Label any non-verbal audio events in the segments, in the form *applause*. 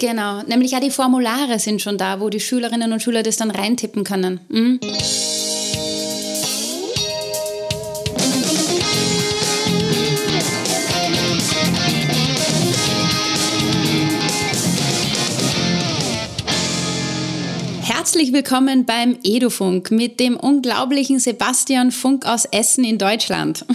Genau, nämlich auch die Formulare sind schon da, wo die Schülerinnen und Schüler das dann reintippen können. Mhm. Herzlich willkommen beim Edufunk mit dem unglaublichen Sebastian Funk aus Essen in Deutschland.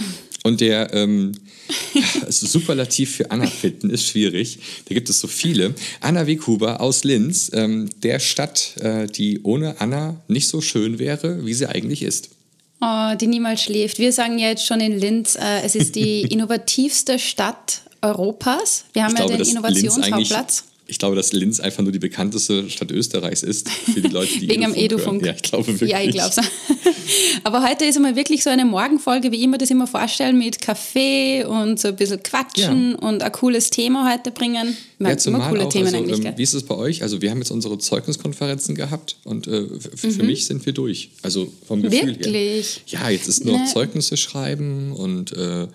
Und der ähm, *laughs* also Superlativ für Anna finden ist schwierig. Da gibt es so viele. Anna Weghuber aus Linz, ähm, der Stadt, äh, die ohne Anna nicht so schön wäre, wie sie eigentlich ist. Oh, die niemals schläft. Wir sagen ja jetzt schon in Linz, äh, es ist die *laughs* innovativste Stadt Europas. Wir haben ich ja glaube, den Innovationshauptplatz ich glaube, dass Linz einfach nur die bekannteste Stadt Österreichs ist für die Leute, die Wegen am Edufunk. Ja, ich glaube wirklich. Ja, ich glaube es. *laughs* Aber heute ist einmal wirklich so eine Morgenfolge, wie ich mir das immer vorstelle, mit Kaffee und so ein bisschen quatschen ja. und ein cooles Thema heute bringen. Man ja, immer coole auch, Themen also, eigentlich. Ähm, wie ist es bei euch? Also wir haben jetzt unsere Zeugniskonferenzen gehabt und äh, für mhm. mich sind wir durch. Also vom Gefühl wirklich? her. Ja, jetzt ist nur noch ne. Zeugnisse schreiben und äh,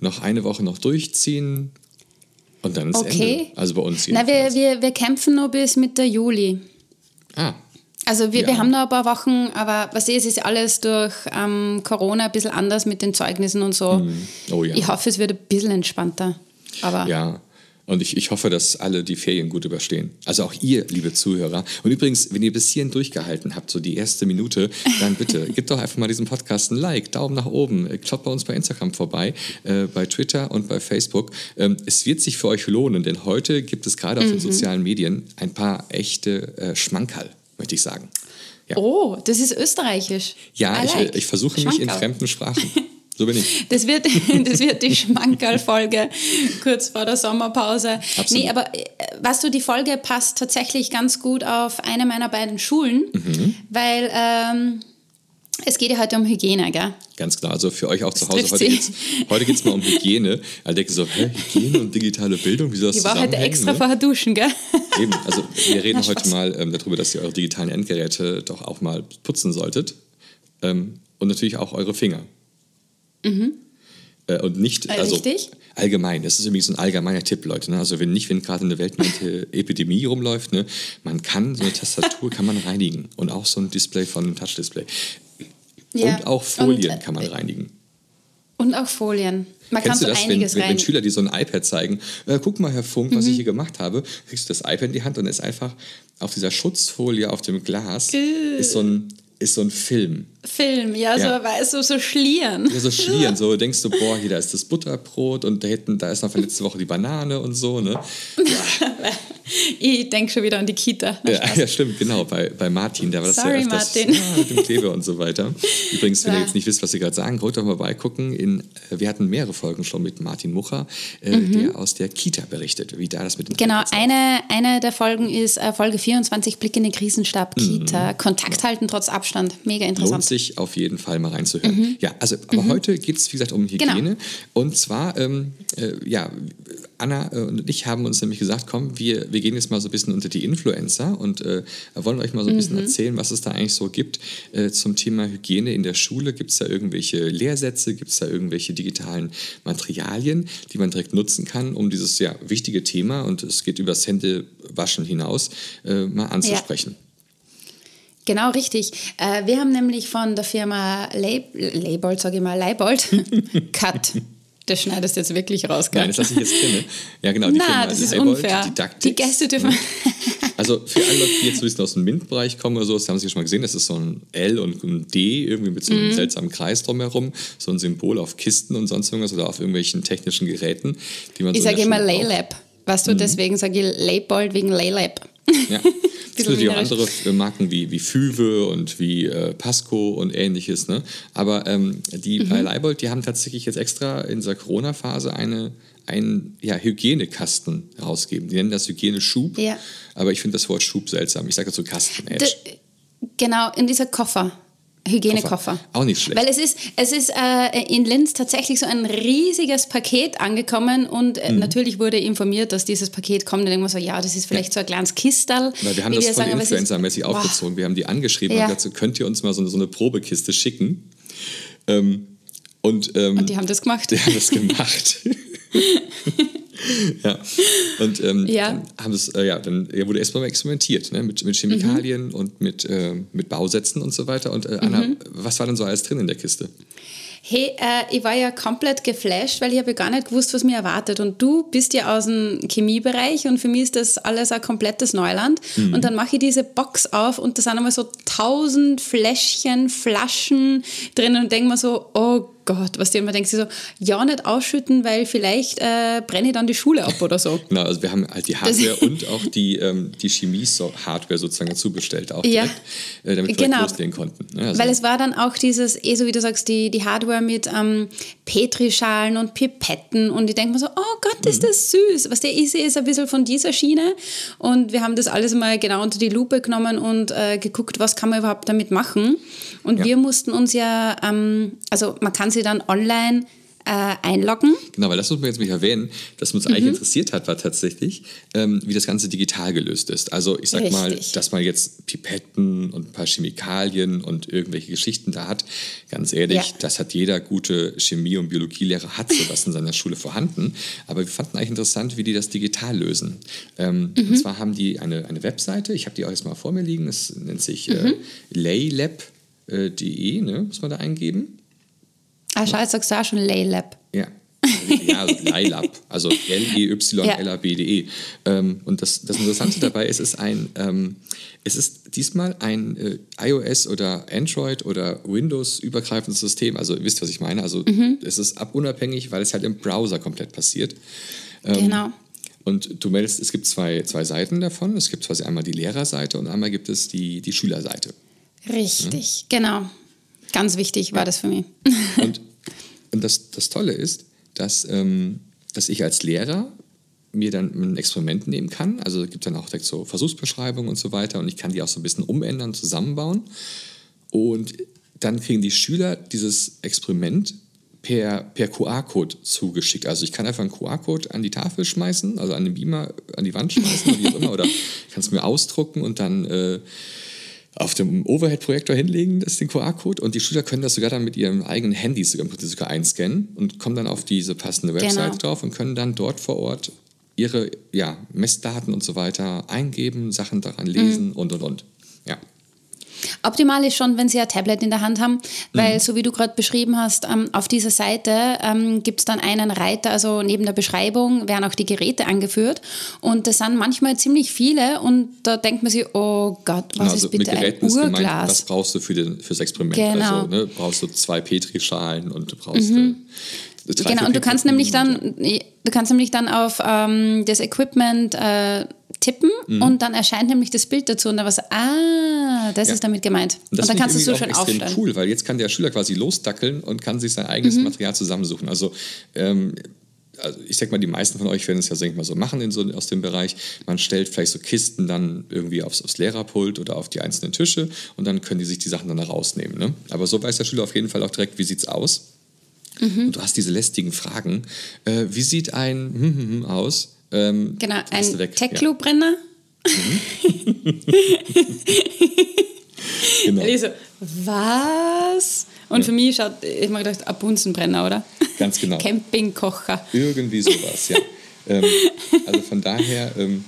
noch eine Woche noch durchziehen und dann ist okay. Ende. Also bei uns Na, wir, wir, wir kämpfen noch bis Mitte Juli. Ah. Also wir, ja. wir haben noch ein paar Wochen, aber was ist, ist alles durch ähm, Corona ein bisschen anders mit den Zeugnissen und so. Mm. Oh, ja. Ich hoffe, es wird ein bisschen entspannter. Aber ja, und ich, ich hoffe, dass alle die Ferien gut überstehen. Also auch ihr, liebe Zuhörer. Und übrigens, wenn ihr bis hierhin durchgehalten habt, so die erste Minute, dann bitte, *laughs* gebt doch einfach mal diesem Podcast ein Like, Daumen nach oben. Schaut bei uns bei Instagram vorbei, äh, bei Twitter und bei Facebook. Ähm, es wird sich für euch lohnen, denn heute gibt es gerade auf den mhm. sozialen Medien ein paar echte äh, Schmankerl, möchte ich sagen. Ja. Oh, das ist österreichisch. Ja, like. ich, ich, versuche mich in fremden Sprachen. *laughs* So bin ich. Das wird, *laughs* das wird die Schmankerl-Folge kurz vor der Sommerpause. Absolut. Nee, aber äh, weißt du, die Folge passt tatsächlich ganz gut auf eine meiner beiden Schulen, mhm. weil ähm, es geht ja heute um Hygiene, gell? Ganz klar, also für euch auch zu Hause. Heute geht's, heute geht es mal um Hygiene. *laughs* Also denke so, hä, Hygiene und digitale Bildung, wie soll das Ich war heute extra ne? vorher duschen, gell? *laughs* Eben, also wir reden Na, heute mal ähm, darüber, dass ihr eure digitalen Endgeräte doch auch mal putzen solltet. Ähm, und natürlich auch eure Finger. Mhm. Äh, und nicht, äh, also Richtig? allgemein, das ist übrigens ein allgemeiner Tipp, Leute. Ne? Also wenn nicht, wenn gerade eine weltweite Epidemie rumläuft, ne? man kann so eine Tastatur kann man reinigen und auch so ein Display von einem Touch-Display. Ja. Und auch Folien und, äh, kann man reinigen. Und auch Folien. Man Kennst kann du das, so wenn, wenn, wenn, Schüler dir so ein iPad zeigen, äh, guck mal, Herr Funk, mhm. was ich hier gemacht habe, kriegst du das iPad in die Hand und ist einfach auf dieser Schutzfolie auf dem Glas ist so ein ist so ein Film. Film, ja, ja. so, weißt du, so Schlieren. Ja, so Schlieren, *laughs* so denkst du, boah, hier, da ist das Butterbrot und da hinten, da ist noch von letzte Woche die Banane und so, ne? Ja. *laughs* ich denke schon wieder an die Kita. Ja, ja, stimmt, genau, bei, bei Martin, da war das Sorry, ja öfters, Martin. Ja, mit dem Kleber und so weiter. *laughs* Übrigens, wenn ihr jetzt nicht wisst, was Sie gerade sagen, wollt doch mal beigucken. In, äh, wir hatten mehrere Folgen schon mit Martin Mucher, äh, mhm. der aus der Kita berichtet, wie da das mit dem Genau, eine, eine der Folgen ist äh, Folge 24, Blick in den Krisenstab Kita. Mhm. Kontakt halten trotz Abstand. Mega interessant. Sich auf jeden Fall mal reinzuhören. Mhm. Ja, also, aber mhm. heute geht es, wie gesagt, um Hygiene. Genau. Und zwar, ähm, äh, ja, Anna äh, und ich haben uns nämlich gesagt, komm, wir, wir gehen jetzt mal so ein bisschen unter die Influencer und äh, wollen euch mal so ein bisschen mhm. erzählen, was es da eigentlich so gibt äh, zum Thema Hygiene in der Schule. Gibt es da irgendwelche Lehrsätze, gibt es da irgendwelche digitalen Materialien, die man direkt nutzen kann, um dieses ja wichtige Thema, und es geht über das Händewaschen hinaus, äh, mal anzusprechen. Ja. Genau, richtig. Äh, wir haben nämlich von der Firma Leibold, sage ich mal, Leibold, *laughs* Cut. Das schneidest du jetzt wirklich raus, gell? Nein, das lasse ich jetzt drin. Ja, genau. Die Na, Firma das ist Leibold, unfair. Didaktics. Die Gäste dürfen... *laughs* Also für alle Leute, die jetzt so ein bisschen aus dem MINT-Bereich kommen oder so, das haben Sie schon mal gesehen, das ist so ein L und ein D irgendwie mit so einem mhm. seltsamen Kreis drumherum, so ein Symbol auf Kisten und sonst irgendwas oder auf irgendwelchen technischen Geräten, die man Ich so sage immer Laylab. Weißt du, mhm. deswegen sage ich Leibold wegen Laylab. Ja. *laughs* Es gibt auch andere Marken wie, wie Füve und wie äh, Pasco und ähnliches. Ne? Aber ähm, die mhm. bei Leibold, die haben tatsächlich jetzt extra in dieser Corona-Phase eine, einen ja, Hygienekasten rausgeben. Die nennen das Hygieneschub. Ja. Aber ich finde das Wort Schub seltsam. Ich sage dazu Kasten. Genau, in dieser Koffer. Hygienekoffer. Auch nicht schlecht. Weil es ist, es ist äh, in Linz tatsächlich so ein riesiges Paket angekommen und äh, mhm. natürlich wurde informiert, dass dieses Paket kommt. Und man so, ja, das ist vielleicht ja. so ein kleines Kistal. Weil wir haben das von Influencer-mäßig aufgezogen. Wir haben die angeschrieben ja. und gesagt, könnt ihr uns mal so, so eine Probekiste schicken? Ähm, und, ähm, und die haben das gemacht. Die haben das gemacht. *laughs* *laughs* ja. Und ähm, ja. Dann, haben das, äh, ja, dann wurde erstmal experimentiert ne? mit, mit Chemikalien mhm. und mit, äh, mit Bausätzen und so weiter. Und äh, Anna, mhm. was war denn so alles drin in der Kiste? Hey, äh, ich war ja komplett geflasht, weil ich habe gar nicht gewusst, was mir erwartet. Und du bist ja aus dem Chemiebereich und für mich ist das alles ein komplettes Neuland. Mhm. Und dann mache ich diese Box auf und da sind einmal so tausend Fläschchen, Flaschen drin und denke mir so, oh Gott, was die immer denkt, sie so, ja, nicht ausschütten, weil vielleicht äh, brenne ich dann die Schule ab oder so. *laughs* genau, also wir haben halt die Hardware *laughs* und auch die, ähm, die Chemie-Hardware sozusagen dazu bestellt, auch direkt, ja, äh, damit wir genau. loslegen konnten. Ja, also. Weil es war dann auch dieses, eh so wie du sagst, die, die Hardware mit ähm, Petrischalen und Pipetten und ich denke mir so, oh Gott, ist das süß. Was der ist, ist ein bisschen von dieser Schiene und wir haben das alles mal genau unter die Lupe genommen und äh, geguckt, was kann man überhaupt damit machen. Und ja. wir mussten uns ja, ähm, also man kann sie dann online äh, einloggen. Genau, weil das muss man jetzt nicht erwähnen. Das uns mhm. eigentlich interessiert hat, war tatsächlich, ähm, wie das Ganze digital gelöst ist. Also ich sag Richtig. mal, dass man jetzt Pipetten und ein paar Chemikalien und irgendwelche Geschichten da hat. Ganz ehrlich, ja. das hat jeder gute Chemie- und Biologielehrer hat sowas in seiner Schule vorhanden. Aber wir fanden eigentlich interessant, wie die das digital lösen. Ähm, mhm. Und zwar haben die eine, eine Webseite, ich habe die auch jetzt mal vor mir liegen, das nennt sich äh, mhm. laylab.de, äh, ne, muss man da eingeben. Ah, jetzt sagst du auch schon Laylab. Ja. Ja, Laylab, also L-E-Y-L-A-B-D-E. -E. Ähm, und das, das Interessante dabei ist, ist ein, ähm, es ist diesmal ein äh, iOS oder Android oder Windows übergreifendes System. Also ihr wisst, was ich meine. Also mhm. es ist abunabhängig, weil es halt im Browser komplett passiert. Ähm, genau. Und du meldest, es gibt zwei, zwei Seiten davon. Es gibt quasi einmal die Lehrerseite und einmal gibt es die, die Schülerseite. Richtig, ja? genau. Ganz wichtig war ja. das für mich. Und, und das, das Tolle ist, dass, ähm, dass ich als Lehrer mir dann ein Experiment nehmen kann. Also es gibt dann auch direkt so Versuchsbeschreibungen und so weiter und ich kann die auch so ein bisschen umändern, zusammenbauen. Und dann kriegen die Schüler dieses Experiment per, per QR-Code zugeschickt. Also ich kann einfach einen QR-Code an die Tafel schmeißen, also an den Beamer an die Wand schmeißen oder wie auch immer, oder *laughs* ich kann es mir ausdrucken und dann äh, auf dem Overhead-Projektor hinlegen, das ist den QR-Code und die Schüler können das sogar dann mit ihrem eigenen Handy sogar, sogar einscannen und kommen dann auf diese passende Website genau. drauf und können dann dort vor Ort ihre ja, Messdaten und so weiter eingeben, Sachen daran lesen mhm. und und und. Optimal ist schon, wenn Sie ein Tablet in der Hand haben, weil, mhm. so wie du gerade beschrieben hast, ähm, auf dieser Seite ähm, gibt es dann einen Reiter, also neben der Beschreibung werden auch die Geräte angeführt. Und das sind manchmal ziemlich viele und da denkt man sich, oh Gott, was also ist bitte ein Urglas? Gemeint, was brauchst du für den, fürs Experiment? Genau. Also ne, brauchst du zwei Petrischalen und du brauchst. Mhm. Äh, genau, und du kannst nämlich dann, du kannst nämlich dann auf ähm, das Equipment äh, tippen mhm. und dann erscheint nämlich das Bild dazu und dann was, ah, das ja. ist damit gemeint. Und, und dann kannst du es so schön aufstellen. cool, weil jetzt kann der Schüler quasi losdackeln und kann sich sein eigenes mhm. Material zusammensuchen. Also ähm, also ich sag mal, die meisten von euch werden es ja, ich mal, so machen in so, aus dem Bereich. Man stellt vielleicht so Kisten dann irgendwie aufs, aufs Lehrerpult oder auf die einzelnen Tische und dann können die sich die Sachen dann rausnehmen. Ne? Aber so weiß der Schüler auf jeden Fall auch direkt, wie sieht es aus. Mhm. Und du hast diese lästigen Fragen. Äh, wie sieht ein hm, hm, hm aus? Ähm, genau, ein Techlo-Brenner. Mhm. *laughs* genau. Also, was? Und ja. für mich schaut, ich habe gedacht, ein Bunsenbrenner, oder? Ganz genau. Campingkocher. Irgendwie sowas, ja. *laughs* ähm, also von daher, ähm,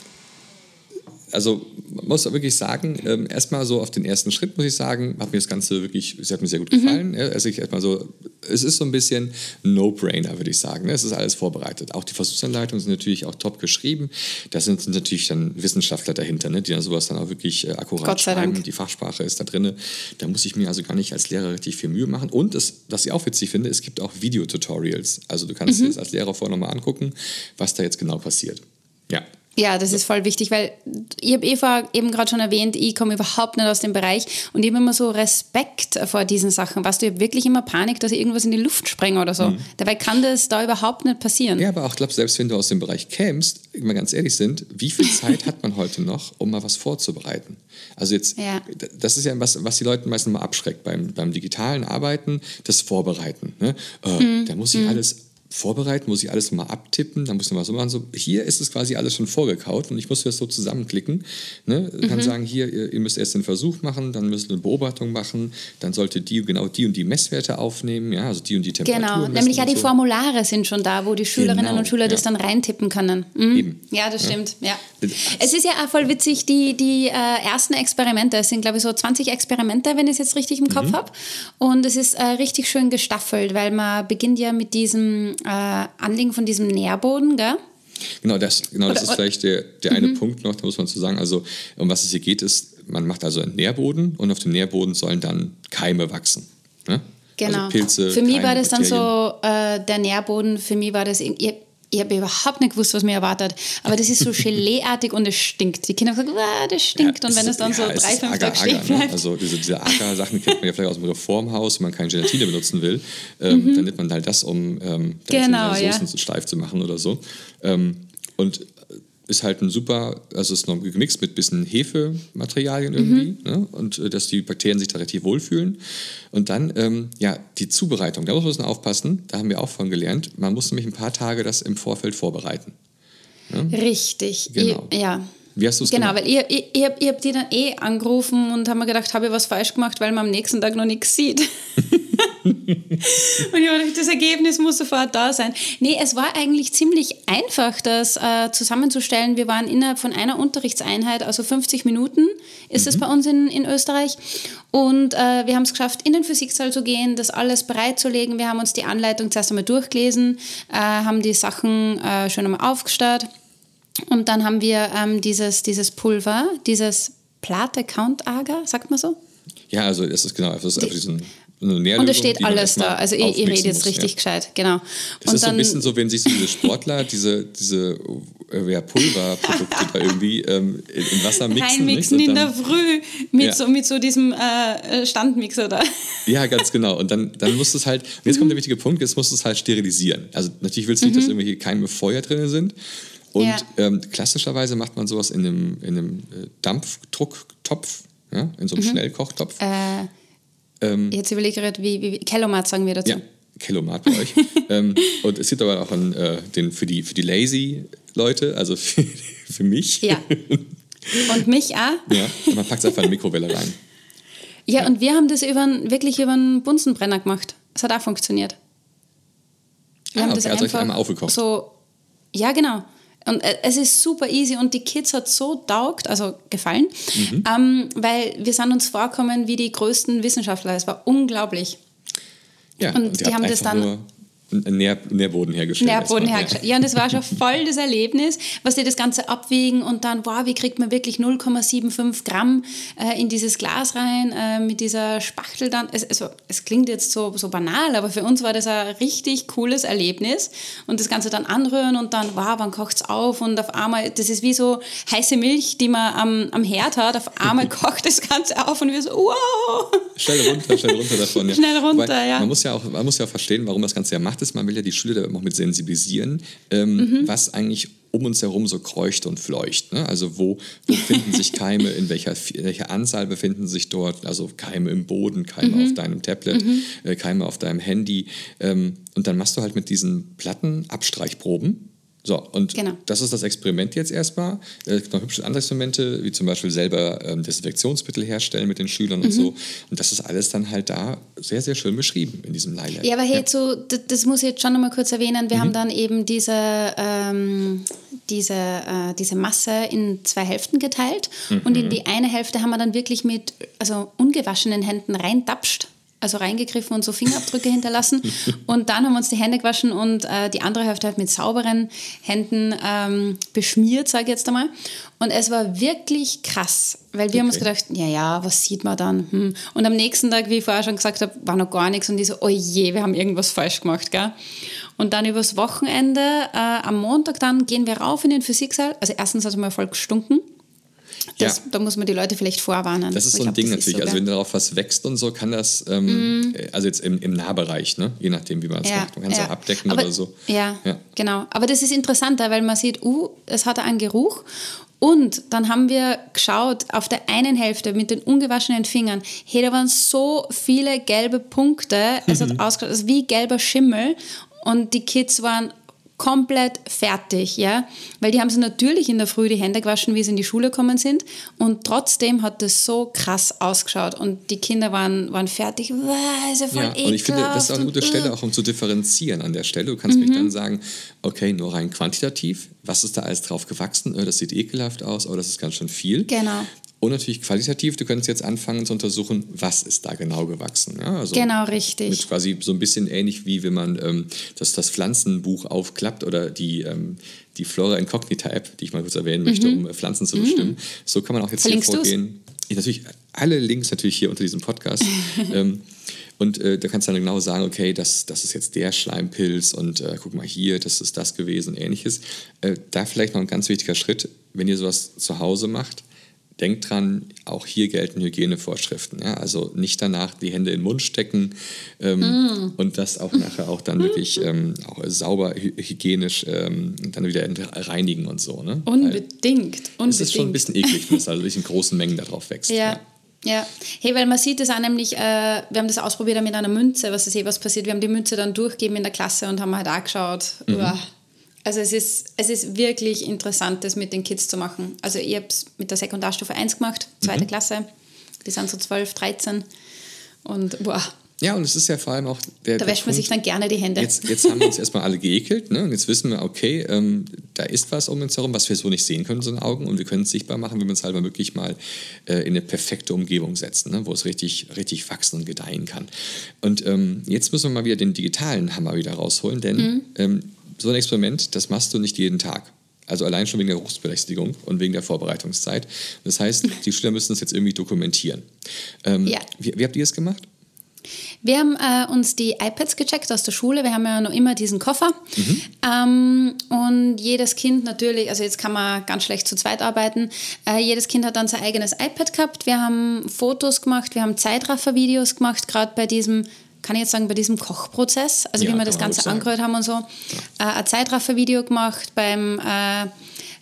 also man muss wirklich sagen, ähm, erstmal so auf den ersten Schritt muss ich sagen, hat mir das Ganze wirklich, es hat mir sehr gut gefallen. Mhm. Also ich erstmal so, es ist so ein bisschen No-Brainer, würde ich sagen. Ne? Es ist alles vorbereitet. Auch die Versuchsanleitungen sind natürlich auch top geschrieben. Da sind, sind natürlich dann Wissenschaftler dahinter, ne? die dann sowas dann auch wirklich äh, akkurat schreiben. Dank. Die Fachsprache ist da drin. Da muss ich mir also gar nicht als Lehrer richtig viel Mühe machen. Und das, was ich auch witzig finde, es gibt auch Videotutorials. Also du kannst mhm. dir das als Lehrer vorher nochmal angucken, was da jetzt genau passiert. Ja, ja, das ist voll wichtig, weil ich habe Eva eben gerade schon erwähnt, ich komme überhaupt nicht aus dem Bereich und ich habe immer so Respekt vor diesen Sachen. Weißt du, ich habe wirklich immer Panik, dass ich irgendwas in die Luft sprenge oder so. Mhm. Dabei kann das da überhaupt nicht passieren. Ja, aber auch, ich glaube, selbst wenn du aus dem Bereich kämst, wenn wir ganz ehrlich sind, wie viel *laughs* Zeit hat man heute noch, um mal was vorzubereiten? Also jetzt, ja. das ist ja was, was die Leute meistens mal abschreckt beim, beim digitalen Arbeiten, das Vorbereiten. Ne? Äh, mhm. Da muss ich mhm. alles vorbereiten, muss ich alles nochmal abtippen, dann muss ich nochmal so machen. So, hier ist es quasi alles schon vorgekaut und ich muss das so zusammenklicken. Ne? Ich kann mhm. sagen, hier, ihr, ihr, müsst erst den Versuch machen, dann müsst ihr eine Beobachtung machen, dann sollte die genau die und die Messwerte aufnehmen, ja, also die und die Temperatur. Genau, nämlich ja die so. Formulare sind schon da, wo die Schülerinnen genau, und Schüler ja. das dann reintippen können. Mhm. Eben. Ja, das stimmt. Ja. Es ist ja auch voll witzig, die, die äh, ersten Experimente, es sind glaube ich so 20 Experimente, wenn ich es jetzt richtig im Kopf mhm. habe. Und es ist äh, richtig schön gestaffelt, weil man beginnt ja mit diesem äh, Anlegen von diesem Nährboden, gell? Genau, das, genau, das ist vielleicht der, der eine mhm. Punkt noch, da muss man zu sagen. Also, um was es hier geht, ist, man macht also einen Nährboden und auf dem Nährboden sollen dann Keime wachsen. Ne? Also genau. Also Pilze, für mich war das dann so, äh, der Nährboden, für mich war das, ich, ich habe überhaupt nicht gewusst, was mir erwartet. Aber das ist so *laughs* Geleeartig und es stinkt. Die Kinder sagen, ah, das stinkt. Ja, und wenn es dann ja, so drei, fünf Tage stehen ne? bleibt. Ne? Also diese, diese Agar-Sachen kennt man ja vielleicht aus dem Reformhaus, wenn man keine Gelatine benutzen will. Ähm, mhm. Dann nimmt man halt das, um ähm, genau, Soßen ja. steif zu machen oder so. Ähm, und ist halt ein super, also ist noch gemixt mit ein bisschen Hefematerialien irgendwie, mhm. ne? und äh, dass die Bakterien sich da relativ wohlfühlen. Und dann, ähm, ja, die Zubereitung, da muss man ein bisschen aufpassen, da haben wir auch von gelernt, man muss nämlich ein paar Tage das im Vorfeld vorbereiten. Ne? Richtig, genau. Ja. Wie hast du es Genau, gemacht? weil ihr, ihr, ihr, ihr habt die dann eh angerufen und haben mir gedacht, habe ich was falsch gemacht, weil man am nächsten Tag noch nichts sieht. *laughs* und ich gedacht, das Ergebnis muss sofort da sein. Nee, es war eigentlich ziemlich einfach, das äh, zusammenzustellen. Wir waren innerhalb von einer Unterrichtseinheit, also 50 Minuten ist mhm. es bei uns in, in Österreich. Und äh, wir haben es geschafft, in den Physiksaal zu gehen, das alles bereitzulegen. Wir haben uns die Anleitung zuerst einmal durchgelesen, äh, haben die Sachen äh, schon einmal aufgestellt und dann haben wir ähm, dieses, dieses Pulver, dieses Plate Count Agar, sagt man so? Ja, also es ist genau, es ist einfach diesen und es steht alles da. Also ich, ich rede jetzt muss, richtig ja. gescheit, genau. Das und ist so ein bisschen so, wenn sich so diese Sportler diese, diese äh, ja, Pulverprodukte da irgendwie ähm, in Wasser mixen. Reinmixen in der Früh mit, ja. so, mit so diesem äh, Standmixer da. Ja, ganz genau. Und dann, dann musst du es halt, und jetzt kommt der wichtige Punkt, jetzt musst du es halt sterilisieren. Also natürlich willst du nicht, mhm. dass irgendwelche Keime Feuer drin sind. Und ja. ähm, klassischerweise macht man sowas in einem, in einem äh, Dampfdrucktopf, ja, in so einem mhm. Schnellkochtopf. Äh, ähm, jetzt überlege ich gerade, wie, wie Kellomat sagen wir dazu. Ja, Kellomat bei euch. *laughs* ähm, und es gibt aber auch einen, äh, den für die, für die Lazy-Leute, also *laughs* für, für mich. Ja. Und mich auch. Ja, und man packt es einfach in die Mikrowelle rein. Ja, ja, und wir haben das über, wirklich über einen Bunsenbrenner gemacht. Das hat auch funktioniert. Wir ah, haben okay, das also einfach einmal aufgekocht. So, ja, genau. Und äh, es ist super easy und die Kids hat so taugt, also gefallen, mhm. ähm, weil wir sind uns vorkommen wie die größten Wissenschaftler. Es war unglaublich. Ja, und, und die haben das dann Nähr, Nährboden hergestellt. Nährboden hergestellt. Ja. ja, und das war schon voll das Erlebnis, was die das Ganze abwiegen und dann, wow, wie kriegt man wirklich 0,75 Gramm äh, in dieses Glas rein äh, mit dieser Spachtel dann. Es, es, es, klingt jetzt so, so banal, aber für uns war das ein richtig cooles Erlebnis und das Ganze dann anrühren und dann, wow, wann kocht es auf und auf einmal, das ist wie so heiße Milch, die man am, am Herd hat, auf einmal *laughs* kocht das Ganze auf und wir so, wow. Schnell runter, schnell runter davon. Ja. Schnell runter, Weil, ja. Man muss ja, auch, man muss ja auch verstehen, warum das Ganze ja macht macht es, man will ja die Schüler da auch mit sensibilisieren, ähm, mhm. was eigentlich um uns herum so kreucht und fleucht. Ne? Also wo, wo *laughs* befinden sich Keime, in welcher, in welcher Anzahl befinden sich dort, also Keime im Boden, Keime mhm. auf deinem Tablet, mhm. äh, Keime auf deinem Handy. Ähm, und dann machst du halt mit diesen Platten Abstreichproben so, und genau. das ist das Experiment jetzt erstmal. Es gibt noch hübsche andere Experimente, wie zum Beispiel selber ähm, Desinfektionsmittel herstellen mit den Schülern mhm. und so. Und das ist alles dann halt da sehr, sehr schön beschrieben in diesem Leilab. Ja, aber hey, ja. so, das muss ich jetzt schon nochmal kurz erwähnen. Wir mhm. haben dann eben diese, ähm, diese, äh, diese Masse in zwei Hälften geteilt. Mhm. Und in die eine Hälfte haben wir dann wirklich mit also ungewaschenen Händen reintapscht also reingegriffen und so Fingerabdrücke hinterlassen. *laughs* Und dann haben wir uns die Hände gewaschen und äh, die andere Hälfte halt mit sauberen Händen ähm, beschmiert, sage ich jetzt einmal. Und es war wirklich krass, weil wir okay. haben uns gedacht, ja, ja, was sieht man dann? Hm. Und am nächsten Tag, wie ich vorher schon gesagt habe, war noch gar nichts und ich so, oh je, wir haben irgendwas falsch gemacht, gell? Und dann übers Wochenende, äh, am Montag dann, gehen wir rauf in den Physiksaal. Also erstens hat es mal voll gestunken. Das, ja. Da muss man die Leute vielleicht vorwarnen. Das ist so ein glaub, Ding natürlich. So, also wenn darauf was wächst und so, kann das, ähm, mm. also jetzt im, im Nahbereich, ne? je nachdem, wie man es ja, macht. Man kann es ja. auch abdecken Aber, oder so. Ja, ja, genau. Aber das ist interessanter, weil man sieht, uh, es hat einen Geruch. Und dann haben wir geschaut, auf der einen Hälfte mit den ungewaschenen Fingern, hey, da waren so viele gelbe Punkte, es hat *laughs* ausgeschaut, also wie gelber Schimmel und die Kids waren komplett fertig, ja, weil die haben sie natürlich in der Früh die Hände gewaschen, wie sie in die Schule gekommen sind und trotzdem hat das so krass ausgeschaut und die Kinder waren, waren fertig, wow, ist ja voll ja, und ich finde, das ist auch eine gute Stelle, auch um zu differenzieren an der Stelle. Du kannst mhm. mich dann sagen, okay, nur rein quantitativ, was ist da alles drauf gewachsen? Oh, das sieht ekelhaft aus, oh, das ist ganz schön viel. Genau. Und natürlich qualitativ, du könntest jetzt anfangen zu untersuchen, was ist da genau gewachsen. Ja, also genau, richtig. Mit quasi so ein bisschen ähnlich wie wenn man ähm, das, das Pflanzenbuch aufklappt oder die, ähm, die Flora Incognita App, die ich mal kurz erwähnen möchte, mhm. um äh, Pflanzen zu bestimmen. Mhm. So kann man auch jetzt Verlinkst hier vorgehen. Ich, natürlich alle Links natürlich hier unter diesem Podcast. *laughs* ähm, und äh, da kannst du dann genau sagen, okay, das, das ist jetzt der Schleimpilz und äh, guck mal hier, das ist das gewesen und ähnliches. Äh, da vielleicht noch ein ganz wichtiger Schritt, wenn ihr sowas zu Hause macht, denkt dran, auch hier gelten Hygienevorschriften. Ja? Also nicht danach die Hände in den Mund stecken ähm, mm. und das auch nachher auch dann wirklich *laughs* ähm, auch sauber hygienisch ähm, dann wieder reinigen und so. Ne? Unbedingt, unbedingt. Es ist schon ein bisschen eklig, wenn es also in *laughs* großen Mengen darauf wächst. Ja. ja. Ja, hey, weil man sieht es auch nämlich, äh, wir haben das ausprobiert mit einer Münze, was ist eh was passiert. Wir haben die Münze dann durchgegeben in der Klasse und haben halt auch geschaut, mhm. uah, also es ist, es ist wirklich interessant, das mit den Kids zu machen. Also ich habe es mit der Sekundarstufe 1 gemacht, zweite mhm. Klasse. Die sind so 12, 13. Und boah. Ja, und es ist ja vor allem auch der. Da wäscht man sich dann gerne die Hände. Jetzt, jetzt haben wir uns erstmal alle geekelt. Ne? Und jetzt wissen wir, okay, ähm, da ist was um uns herum, was wir so nicht sehen können, so in Augen. Und wir können es sichtbar machen, wenn wir uns halt mal wirklich mal äh, in eine perfekte Umgebung setzen, ne? wo es richtig, richtig wachsen und gedeihen kann. Und ähm, jetzt müssen wir mal wieder den digitalen Hammer wieder rausholen, denn mhm. ähm, so ein Experiment, das machst du nicht jeden Tag. Also allein schon wegen der Berufsberechtigung und wegen der Vorbereitungszeit. Das heißt, *laughs* die Schüler müssen das jetzt irgendwie dokumentieren. Ähm, ja. wie, wie, habt ihr es gemacht? Wir haben äh, uns die iPads gecheckt aus der Schule. Wir haben ja noch immer diesen Koffer. Mhm. Ähm, und jedes Kind natürlich, also jetzt kann man ganz schlecht zu zweit arbeiten, äh, jedes Kind hat dann sein eigenes iPad gehabt. Wir haben Fotos gemacht, wir haben Zeitraffer-Videos gemacht, gerade bei diesem kann ich jetzt sagen, bei diesem Kochprozess, also ja, wie wir das Ganze angehört haben und so, ja. äh, ein Zeitraffer-Video gemacht, beim äh,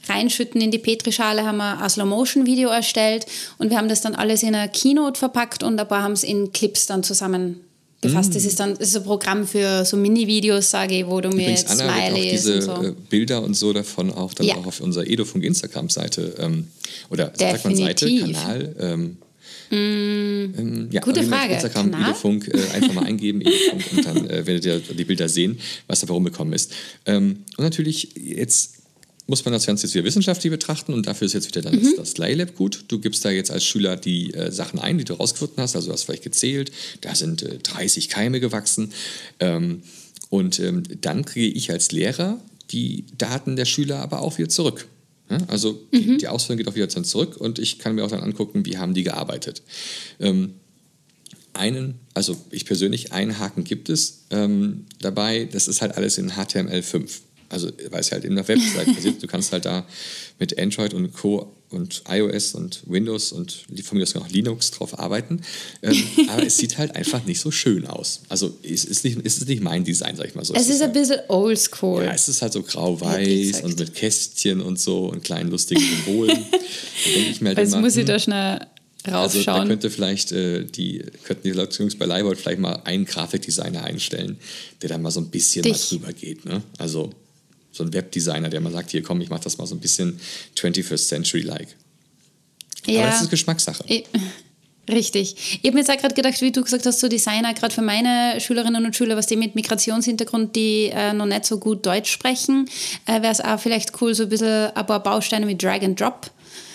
Reinschütten in die Petrischale haben wir ein Slow-Motion-Video erstellt und wir haben das dann alles in einer Keynote verpackt und ein paar haben es in Clips dann zusammengefasst. Mm. Das ist dann das ist ein Programm für so Mini-Videos, sage ich, wo du mir jetzt Anna Smileys und so. Äh, Bilder und so davon auch dann ja. auch auf unserer Edofunk Instagram-Seite ähm, oder sagt man Seite, Kanal ähm, Mm, ähm, ja, Gute Frage. Instagram, Kanal? Edefunk, äh, einfach mal eingeben, Edefunk, und dann äh, werdet ihr die Bilder sehen, was da warum gekommen ist. Ähm, und natürlich, jetzt muss man das Ganze jetzt wieder wissenschaftlich betrachten und dafür ist jetzt wieder dann mhm. das, das Lab gut. Du gibst da jetzt als Schüler die äh, Sachen ein, die du rausgefunden hast, also du hast vielleicht gezählt, da sind äh, 30 Keime gewachsen. Ähm, und ähm, dann kriege ich als Lehrer die Daten der Schüler aber auch wieder zurück. Ja, also mhm. die, die Ausführung geht auch wieder dann zurück und ich kann mir auch dann angucken, wie haben die gearbeitet. Ähm, einen, also ich persönlich, einen Haken gibt es ähm, dabei, das ist halt alles in HTML5. Also weil es halt in der Website passiert, du kannst halt da mit Android und Co und iOS und Windows und von mir aus noch Linux drauf arbeiten. Ähm, *laughs* aber es sieht halt einfach nicht so schön aus. Also es ist nicht, es ist nicht mein Design, sag ich mal so. Es, es ist, ein halt, bisschen oldschool. Ja, es ist halt so grau-weiß und mit Kästchen und so und kleinen lustigen Symbolen. *laughs* halt also muss ich da schnell raufschauen. Also da könnte vielleicht äh, die, könnten die Leute bei Leibold vielleicht mal einen Grafikdesigner einstellen, der dann mal so ein bisschen Dich. mal drüber geht. Ne? Also so ein Webdesigner, der mal sagt, hier komm, ich mach das mal so ein bisschen 21st Century-like. Ja. Aber das ist Geschmackssache. Ich, *laughs* richtig. Ich habe mir jetzt auch gerade gedacht, wie du gesagt hast, so Designer, gerade für meine Schülerinnen und Schüler, was die mit Migrationshintergrund, die äh, noch nicht so gut Deutsch sprechen, äh, wäre es auch vielleicht cool, so ein bisschen ein paar Bausteine mit Drag and Drop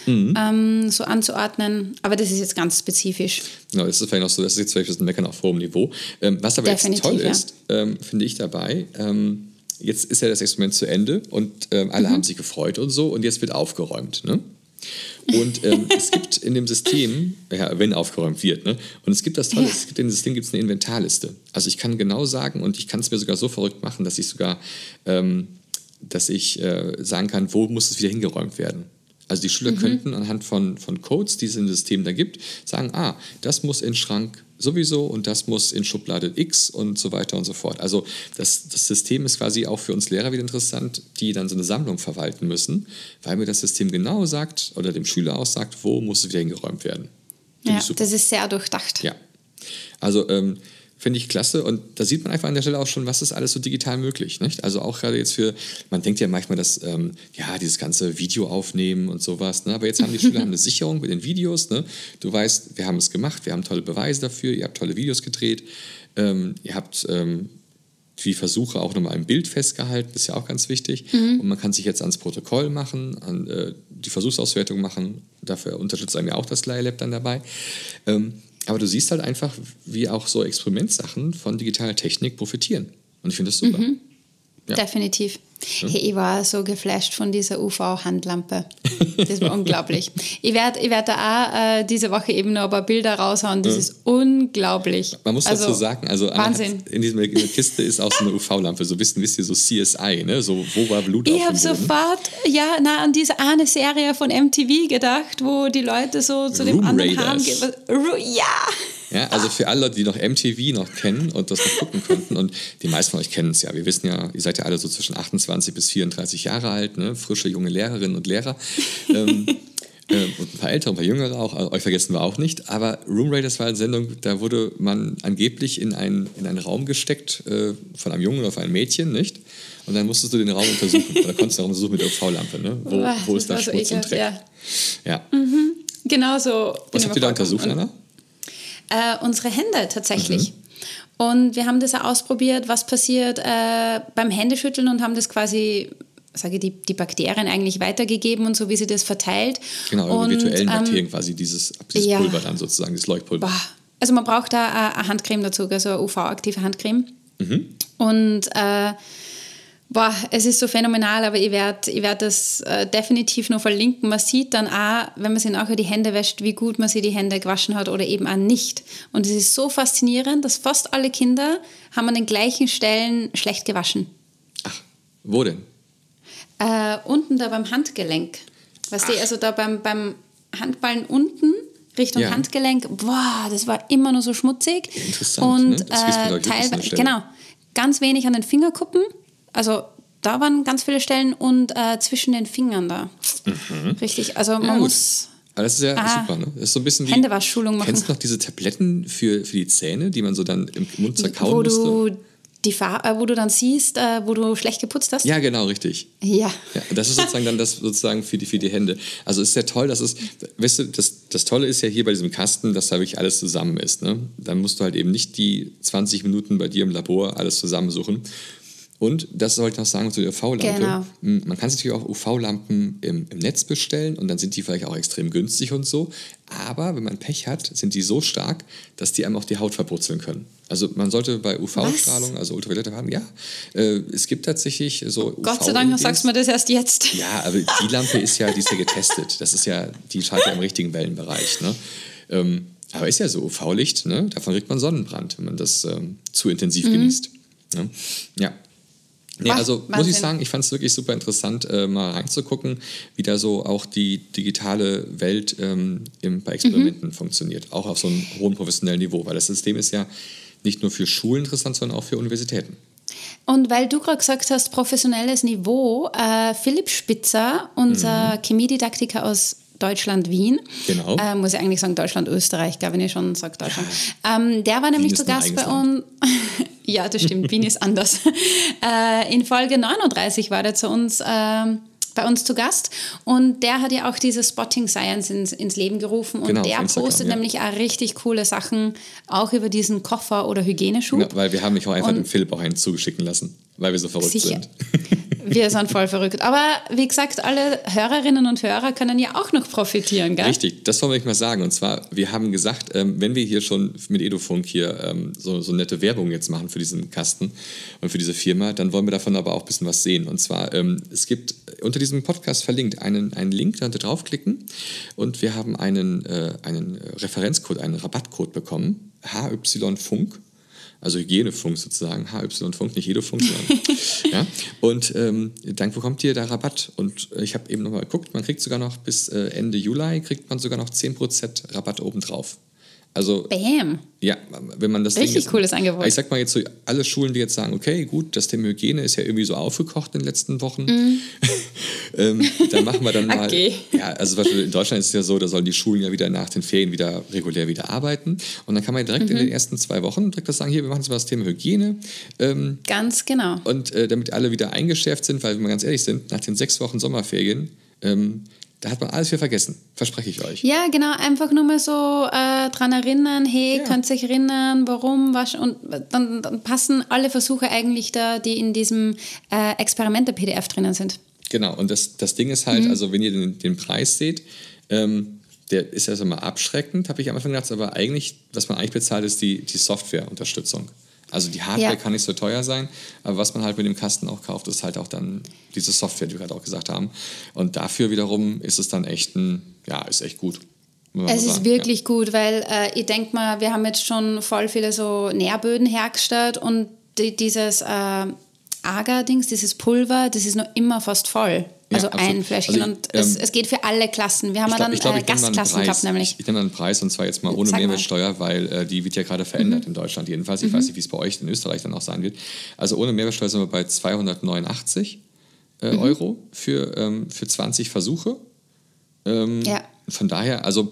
Mhm. Ähm, so anzuordnen. Aber das ist jetzt ganz spezifisch. Genau, das ist vielleicht noch so, das ist jetzt vielleicht ein Meckern auf hohem Niveau. Ähm, was aber Definitiv, jetzt toll ist, ähm, finde ich dabei, ähm, jetzt ist ja das Experiment zu Ende und ähm, alle mhm. haben sich gefreut und so und jetzt wird aufgeräumt. Ne? Und ähm, *laughs* es gibt in dem System, ja, wenn aufgeräumt wird, ne? und es gibt das Tolle, ja. es gibt in dem System gibt's eine Inventarliste. Also ich kann genau sagen und ich kann es mir sogar so verrückt machen, dass ich sogar, ähm, dass ich äh, sagen kann, wo muss es wieder hingeräumt werden. Also die Schüler mhm. könnten anhand von, von Codes, die es im System da gibt, sagen, ah, das muss in Schrank sowieso und das muss in Schublade X und so weiter und so fort. Also das, das System ist quasi auch für uns Lehrer wieder interessant, die dann so eine Sammlung verwalten müssen, weil mir das System genau sagt oder dem Schüler auch sagt, wo muss es wieder hingeräumt werden. Find ja, das ist sehr durchdacht. Ja. Also ähm, Finde ich klasse. Und da sieht man einfach an der Stelle auch schon, was ist alles so digital möglich. Nicht? Also auch gerade jetzt für, man denkt ja manchmal, dass ähm, ja dieses ganze Video aufnehmen und sowas. Ne? Aber jetzt haben die Schüler *laughs* eine Sicherung mit den Videos. Ne? Du weißt, wir haben es gemacht, wir haben tolle Beweise dafür, ihr habt tolle Videos gedreht, ähm, ihr habt ähm, die Versuche auch nochmal im Bild festgehalten, das ist ja auch ganz wichtig. Mhm. Und man kann sich jetzt ans Protokoll machen, an äh, die Versuchsauswertung machen. Dafür unterstützt einem ja auch das Lab dann dabei. Ähm, aber du siehst halt einfach, wie auch so Experimentsachen von digitaler Technik profitieren. Und ich finde das super. Mhm. Ja. Definitiv. Hey, ich war so geflasht von dieser UV-Handlampe. Das war *laughs* unglaublich. Ich werde ich werd da auch äh, diese Woche eben noch ein paar Bilder raushauen. Das ja. ist unglaublich. Man muss also, dazu sagen, also Wahnsinn. in dieser Kiste ist auch so eine UV-Lampe. So wissen, wisst ihr, so CSI, ne? So, wo war Blut Ich habe sofort ja, na, an diese eine Serie von MTV gedacht, wo die Leute so zu Room dem anderen Raiders. haben. Ja! Ja, also für alle die noch MTV noch kennen und das noch gucken konnten, und die meisten von euch kennen es ja, wir wissen ja, ihr seid ja alle so zwischen 28 bis 34 Jahre alt, ne? frische junge Lehrerinnen und Lehrer. ähm, *laughs* äh, und ein paar ältere, ein paar jüngere auch, also euch vergessen wir auch nicht. Aber Room Raiders war eine Sendung, da wurde man angeblich in einen, in einen Raum gesteckt äh, von einem Jungen oder von einem Mädchen, nicht? Und dann musstest du den Raum untersuchen. oder konntest du den Raum untersuchen mit der UV-Lampe, ne? Wo, wo ist da Schmutz so und Dreck? Ja. ja. Mhm. Genau so. Was habt ihr da untersucht, Anna? Äh, unsere Hände tatsächlich. Mhm. Und wir haben das auch ausprobiert, was passiert äh, beim Händeschütteln und haben das quasi sage die, die Bakterien eigentlich weitergegeben und so, wie sie das verteilt. Genau, und, virtuellen ähm, Bakterien ähm, quasi, dieses, dieses ja, Pulver dann sozusagen, das Leuchtpulver. Boah. Also man braucht da eine Handcreme dazu, also eine UV-aktive Handcreme. Mhm. Und äh, Boah, es ist so phänomenal, aber ich werde ich werd das äh, definitiv noch verlinken. Man sieht dann auch, wenn man sich nachher die Hände wäscht, wie gut man sich die Hände gewaschen hat oder eben auch nicht. Und es ist so faszinierend, dass fast alle Kinder haben an den gleichen Stellen schlecht gewaschen. Ach, wo denn? Äh, unten da beim Handgelenk. Weißt du, also da beim, beim Handballen unten Richtung ja. Handgelenk, boah, das war immer nur so schmutzig. Interessant. Und ne? äh, teilweise, genau, ganz wenig an den Fingerkuppen also da waren ganz viele Stellen und äh, zwischen den Fingern da. Mhm. Richtig, also man ja, muss. Aber das ist ja ah, super, ne? Das ist so ein bisschen wie. Händewaschschulung machen. Kennst du noch diese Tabletten für, für die Zähne, die man so dann im Mund zerkauen wo musste? Du die Farbe, äh, wo du dann siehst, äh, wo du schlecht geputzt hast? Ja, genau, richtig. Ja. ja das ist sozusagen dann das sozusagen für die, für die Hände. Also ist ja toll, dass es, weißt du, das, das Tolle ist ja hier bei diesem Kasten, dass da wirklich alles zusammen ist. Ne? Dann musst du halt eben nicht die 20 Minuten bei dir im Labor alles zusammensuchen, und das sollte ich noch sagen zu der UV-Lampe. Genau. Hm, man kann sich natürlich auch UV-Lampen im, im, Netz bestellen und dann sind die vielleicht auch extrem günstig und so. Aber wenn man Pech hat, sind die so stark, dass die einem auch die Haut verbrutzeln können. Also man sollte bei UV-Strahlung, also Ultraviolette haben, ja, äh, es gibt tatsächlich so Gott sei Dank sagst du mir das erst jetzt. Ja, aber die Lampe ist ja, die ist ja getestet. Das ist ja, die schaltet ja im richtigen Wellenbereich. Ne? Ähm, aber ist ja so, UV-Licht, ne? davon kriegt man Sonnenbrand, wenn man das ähm, zu intensiv mhm. genießt. Ne? Ja. Nee, also Wahnsinn. muss ich sagen, ich fand es wirklich super interessant, äh, mal reinzugucken, wie da so auch die digitale Welt ähm, im, bei Experimenten mhm. funktioniert. Auch auf so einem hohen professionellen Niveau, weil das System ist ja nicht nur für Schulen interessant, sondern auch für Universitäten. Und weil du gerade gesagt hast, professionelles Niveau, äh, Philipp Spitzer, unser mhm. Chemiedidaktiker aus Deutschland, Wien. Genau. Äh, muss ich eigentlich sagen, Deutschland, Österreich, glaube ich, wenn ich schon sage Deutschland. Ähm, der war nämlich zu Gast bei uns. *laughs* Ja, das stimmt. Wien ist anders. *laughs* Äh, in Folge 39 war der zu uns. Äh, bei uns zu Gast und der hat ja auch diese Spotting Science ins, ins Leben gerufen und genau, der postet ja. nämlich auch richtig coole Sachen auch über diesen Koffer oder Hygieneschub. Ja, weil wir haben mich auch einfach und dem Philipp auch einen zugeschicken lassen, weil wir so verrückt sicher. sind. *laughs* Wir sind voll verrückt. Aber wie gesagt, alle Hörerinnen und Hörer können ja auch noch profitieren, gell? Richtig, das wollen wir mal sagen. Und zwar, wir haben gesagt, ähm, wenn wir hier schon mit Edufunk hier ähm, so, so nette Werbung jetzt machen für diesen Kasten und für diese Firma, dann wollen wir davon aber auch ein bisschen was sehen. Und zwar, ähm, es gibt unter diesem Podcast verlinkt einen, einen Link, da könnt ihr draufklicken und wir haben einen, äh, einen Referenzcode, einen Rabattcode bekommen, HY Funk also Hygienefunk sozusagen, HY-Funk, nicht Hedefunk, sondern. *laughs* ja? Und ähm, dann bekommt ihr da Rabatt. Und äh, ich habe eben nochmal geguckt, man kriegt sogar noch bis äh, Ende Juli, kriegt man sogar noch 10% Rabatt obendrauf. Also, Bam! Ja, wenn man das Richtig Ding jetzt, cooles Angebot. Ich sag mal jetzt so, alle Schulen, die jetzt sagen, okay, gut, das Thema Hygiene ist ja irgendwie so aufgekocht in den letzten Wochen. Mm. *laughs* ähm, da machen wir dann mal. Okay. Ja, also zum Beispiel in Deutschland ist es ja so, da sollen die Schulen ja wieder nach den Ferien wieder regulär wieder arbeiten. Und dann kann man direkt mhm. in den ersten zwei Wochen direkt das sagen, hier, wir machen jetzt mal das Thema Hygiene. Ähm, ganz genau. Und äh, damit alle wieder eingeschärft sind, weil wenn wir ganz ehrlich sind, nach den sechs Wochen Sommerferien ähm, da hat man alles wieder vergessen, verspreche ich euch. Ja, genau, einfach nur mal so äh, dran erinnern, hey, ja. könnt ihr euch erinnern, warum, was, und dann, dann, passen alle Versuche eigentlich da, die in diesem äh, Experimente-PDF drinnen sind. Genau, und das, das Ding ist halt, mhm. also wenn ihr den, den Preis seht, ähm, der ist ja so mal abschreckend, habe ich am Anfang gedacht, aber eigentlich, was man eigentlich bezahlt, ist die, die Software-Unterstützung. Also die Hardware ja. kann nicht so teuer sein, aber was man halt mit dem Kasten auch kauft, ist halt auch dann diese Software, die wir gerade auch gesagt haben. Und dafür wiederum ist es dann echt ein, ja, ist echt gut. Es ist wirklich ja. gut, weil äh, ich denke mal, wir haben jetzt schon voll viele so Nährböden hergestellt und die, dieses äh, Agar-Dings, dieses Pulver, das ist noch immer fast voll. Also ja, ein Fläschchen. Also ich, und es, ähm, es, geht für alle Klassen. Wir haben glaub, dann glaub, äh, Gastklassen gehabt, nämlich. Ich, ich dann einen Preis und zwar jetzt mal ohne Mehrwertsteuer, weil äh, die wird ja gerade verändert mhm. in Deutschland jedenfalls. Ich mhm. weiß nicht, wie es bei euch in Österreich dann auch sein wird. Also ohne Mehrwertsteuer sind wir bei 289 äh, mhm. Euro für, ähm, für 20 Versuche. Ähm, ja. Von daher, also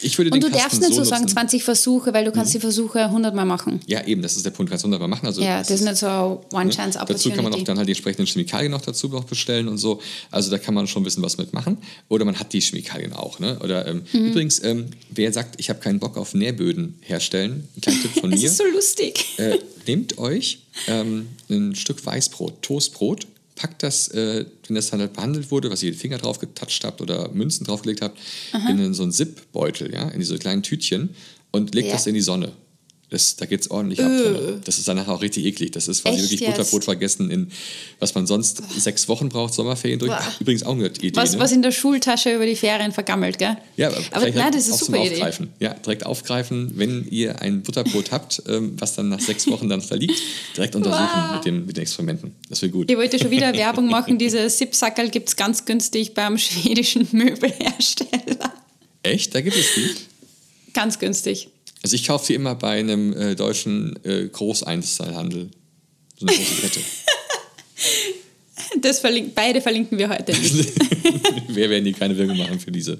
ich würde und du darfst nicht so, so sagen 20 Versuche, weil du kannst mhm. die Versuche 100 Mal machen. Ja, eben, das ist der Punkt, du kannst 100 Mal machen. Also ja, das, das ist nicht so One-Chance-Opportunity. Ne? Dazu kann man auch dann halt die entsprechenden Chemikalien noch dazu noch bestellen und so. Also da kann man schon wissen, was mitmachen. Oder man hat die Chemikalien auch. Ne? Oder ähm, mhm. übrigens, ähm, wer sagt, ich habe keinen Bock auf Nähböden herstellen, ein kleiner Tipp von *laughs* mir. das ist so lustig. Äh, nehmt euch ähm, ein Stück Weißbrot, Toastbrot, packt das, äh, wenn das dann halt behandelt wurde, was ihr den Finger drauf getatscht habt oder Münzen draufgelegt habt, Aha. in so einen Zip-Beutel, ja, in diese kleinen Tütchen und legt ja. das in die Sonne. Das, da geht es ordentlich ab. Äh. Das ist danach auch richtig eklig. Das ist quasi Echt wirklich jetzt? Butterbrot vergessen, in was man sonst sechs Wochen braucht, Sommerferien durch. Ach, übrigens auch eine Idee. Was, ne? was in der Schultasche über die Ferien vergammelt, gell? Ja, aber, aber nein, das ist super Idee. Aufgreifen. Ja, direkt aufgreifen, wenn ihr ein Butterbrot habt, ähm, was dann nach sechs Wochen dann da liegt, direkt untersuchen wow. mit, den, mit den Experimenten. Das wäre gut. Ich wollte schon wieder Werbung machen. Diese Sipsackerl gibt es ganz günstig beim *laughs* schwedischen Möbelhersteller. Echt? Da gibt es die? Ganz günstig. Also ich kaufe die immer bei einem äh, deutschen äh, Großeinzelhandel. So eine große Kette. *laughs* Das verlink, beide verlinken wir heute nicht. *laughs* wir werden hier keine Werbung machen für diese.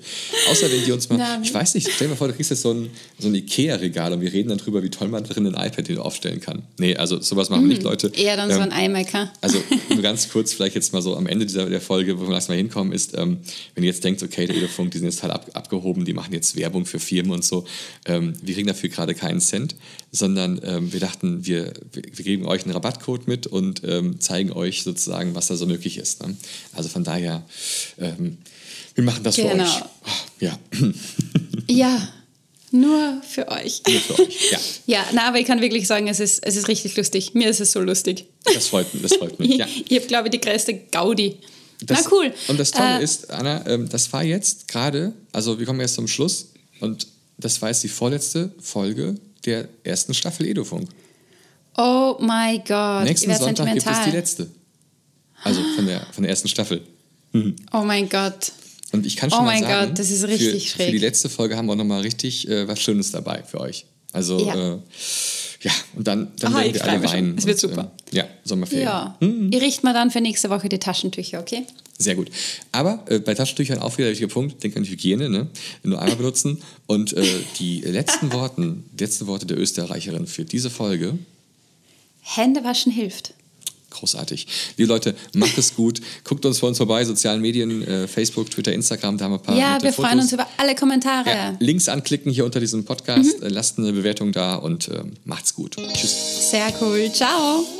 Außer wenn die uns mal. Nein. Ich weiß nicht, stell dir mal vor, du kriegst jetzt so ein, so ein Ikea-Regal und wir reden dann drüber, wie toll man drin ein iPad den aufstellen kann. Nee, also sowas machen wir nicht, hm, Leute. Eher dann ähm, so ein iMac, Also *laughs* nur ganz kurz, vielleicht jetzt mal so am Ende dieser der Folge, wo wir langsam mal hinkommen, ist, ähm, wenn ihr jetzt denkt, okay, der Edofunk, die sind jetzt halt ab, abgehoben, die machen jetzt Werbung für Firmen und so. Ähm, wir kriegen dafür gerade keinen Cent, sondern ähm, wir dachten, wir, wir, geben euch einen Rabattcode mit und ähm, zeigen euch sozusagen, was da so möglich ist. Ne? Also von daher, ähm, wir machen das genau. für euch. Ja. *laughs* ja. Nur für euch. Nur für euch, ja. *laughs* Ja, na, aber ich kann wirklich sagen, es ist, es ist richtig lustig. Mir ist es so lustig. Das freut mich, das freut mich, ja. *laughs* ich, ich habe, glaube ich, die größte Gaudi. Das, na cool. Und das Tolle äh, ist, Anna, ähm, das war jetzt gerade, also wir kommen jetzt zum Schluss und das war jetzt die vorletzte Folge der ersten Staffel Edofunk. Oh mein Gott. Nächsten Sonntag gibt es die letzte. Also von der, von der ersten Staffel. Mhm. Oh mein Gott. Und ich kann schon oh mal sagen, Gott, das ist richtig für, schräg. Für die letzte Folge haben wir auch nochmal richtig äh, was Schönes dabei für euch. Also, ja, äh, ja und dann, dann Aha, werden wir alle weinen. Es wird super. Äh, ja, Sommerferien. Ja. Mhm. Ihr riecht mal dann für nächste Woche die Taschentücher, okay? Sehr gut. Aber äh, bei Taschentüchern auch wieder der wichtige Punkt, denk an Hygiene, ne? Nur einmal benutzen. *laughs* Und äh, die letzten Worten, letzten Worte der Österreicherin für diese Folge. Hände waschen hilft. Großartig. Liebe Leute, macht es gut. Guckt uns vor uns vorbei, sozialen Medien, äh, Facebook, Twitter, Instagram, da haben wir ein paar Ja, wir Fotos. freuen uns über alle Kommentare. Ja, Links anklicken hier unter diesem Podcast, mhm. lasst eine Bewertung da und äh, macht's gut. Tschüss. Sehr cool. Ciao.